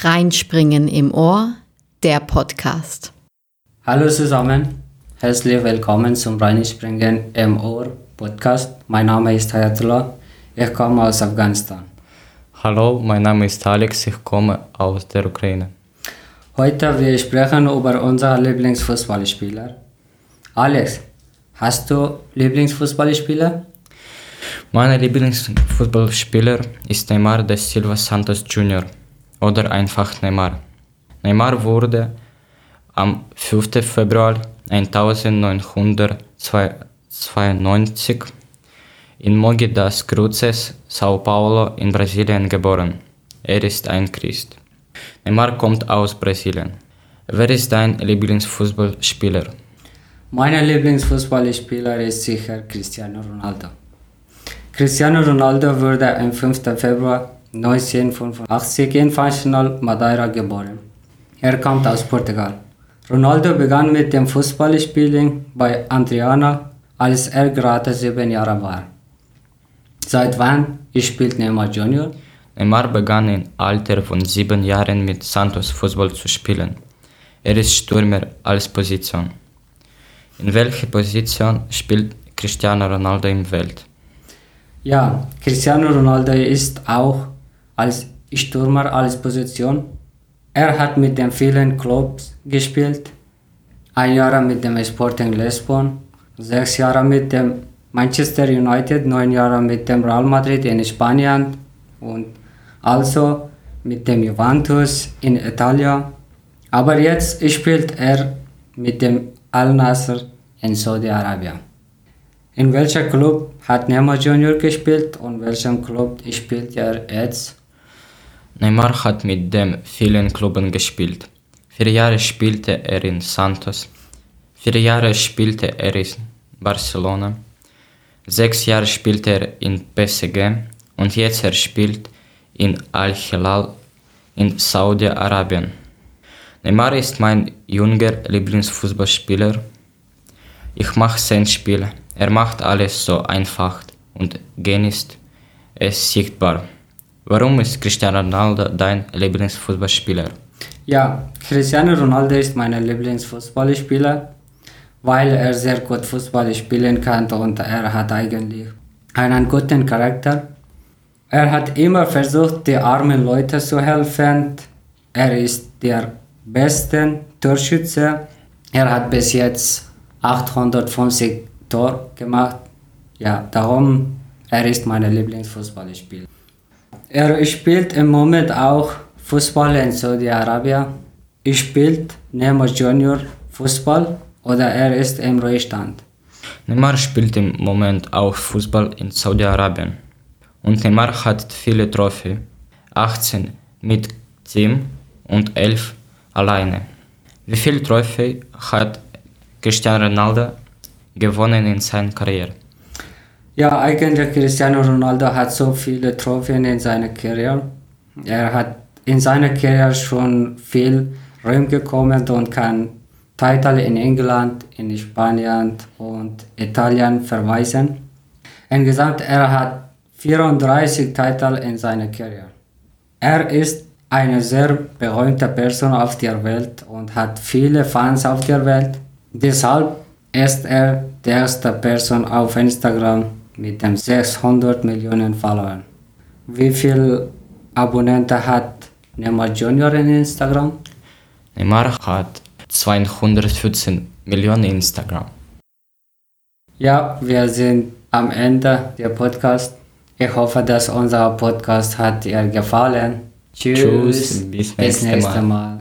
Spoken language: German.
Reinspringen im Ohr, der Podcast. Hallo zusammen, herzlich willkommen zum Reinspringen im Ohr Podcast. Mein Name ist Hayatullah, ich komme aus Afghanistan. Hallo, mein Name ist Alex, ich komme aus der Ukraine. Heute wir sprechen über unsere Lieblingsfußballspieler. Alex, hast du Lieblingsfußballspieler? Mein Lieblingsfußballspieler ist Neymar de Silva Santos Jr. oder einfach Neymar. Neymar wurde am 5. Februar 1992 in Mogi das Cruzes, Sao Paulo in Brasilien geboren. Er ist ein Christ. Neymar kommt aus Brasilien. Wer ist dein Lieblingsfußballspieler? Mein Lieblingsfußballspieler ist sicher Cristiano Ronaldo. Cristiano Ronaldo wurde am 5. Februar 1985 in Funchal, Madeira geboren. Er kommt aus Portugal. Ronaldo begann mit dem Fußballspielen bei Adriana, als er gerade sieben Jahre war. Seit wann spielt Neymar Junior? Neymar begann im Alter von sieben Jahren mit Santos Fußball zu spielen. Er ist Stürmer als Position. In welcher Position spielt Cristiano Ronaldo im Welt? Ja, Cristiano Ronaldo ist auch als Stürmer als Position. Er hat mit den vielen Clubs gespielt. Ein Jahr mit dem Sporting Lisbon, sechs Jahre mit dem Manchester United, neun Jahre mit dem Real Madrid in Spanien und also mit dem Juventus in Italien. Aber jetzt spielt er mit dem Al Nasser in Saudi-Arabien. In welcher Club hat Neymar Junior gespielt und welchem Club spielt er jetzt? Neymar hat mit den vielen Clubs gespielt. Vier Jahre spielte er in Santos, vier Jahre spielte er in Barcelona, sechs Jahre spielte er in PSG und jetzt er spielt in Al-Hilal in Saudi-Arabien. Neymar ist mein junger Lieblingsfußballspieler. Ich mache sein Spiel. Er macht alles so einfach und genießt es sichtbar. Warum ist Cristiano Ronaldo dein Lieblingsfußballspieler? Ja, Cristiano Ronaldo ist mein Lieblingsfußballspieler, weil er sehr gut Fußball spielen kann und er hat eigentlich einen guten Charakter. Er hat immer versucht, die armen Leute zu helfen. Er ist der beste Torschütze. Er hat bis jetzt 850 Tor gemacht. Ja, darum er ist mein Lieblingsfußballspieler. Er spielt im Moment auch Fußball in Saudi-Arabien. Er spielt Neymar Junior Fußball oder er ist im Ruhestand. Neymar spielt im Moment auch Fußball in Saudi-Arabien. Und Neymar hat viele Trophäen, 18 mit Team und 11 alleine. Wie viele Trophäen hat Cristiano Ronaldo gewonnen in seiner Karriere? Ja, eigentlich Cristiano Ronaldo hat so viele Trophäen in seiner Karriere. Er hat in seiner Karriere schon viel rumgekommen und kann Titel in England, in Spanien und Italien verweisen. Insgesamt er hat 34 Titel in seiner Karriere. Er ist eine sehr berühmte Person auf der Welt und hat viele Fans auf der Welt. Deshalb ist er die erste Person auf Instagram mit dem 600 Millionen Followern. Wie viele Abonnenten hat Neymar Junior in Instagram? Neymar hat 214 Millionen Instagram. Ja, wir sind am Ende der Podcast. Ich hoffe, dass unser Podcast hat dir gefallen. Tschüss, bis, bis nächstes Mal. Mal.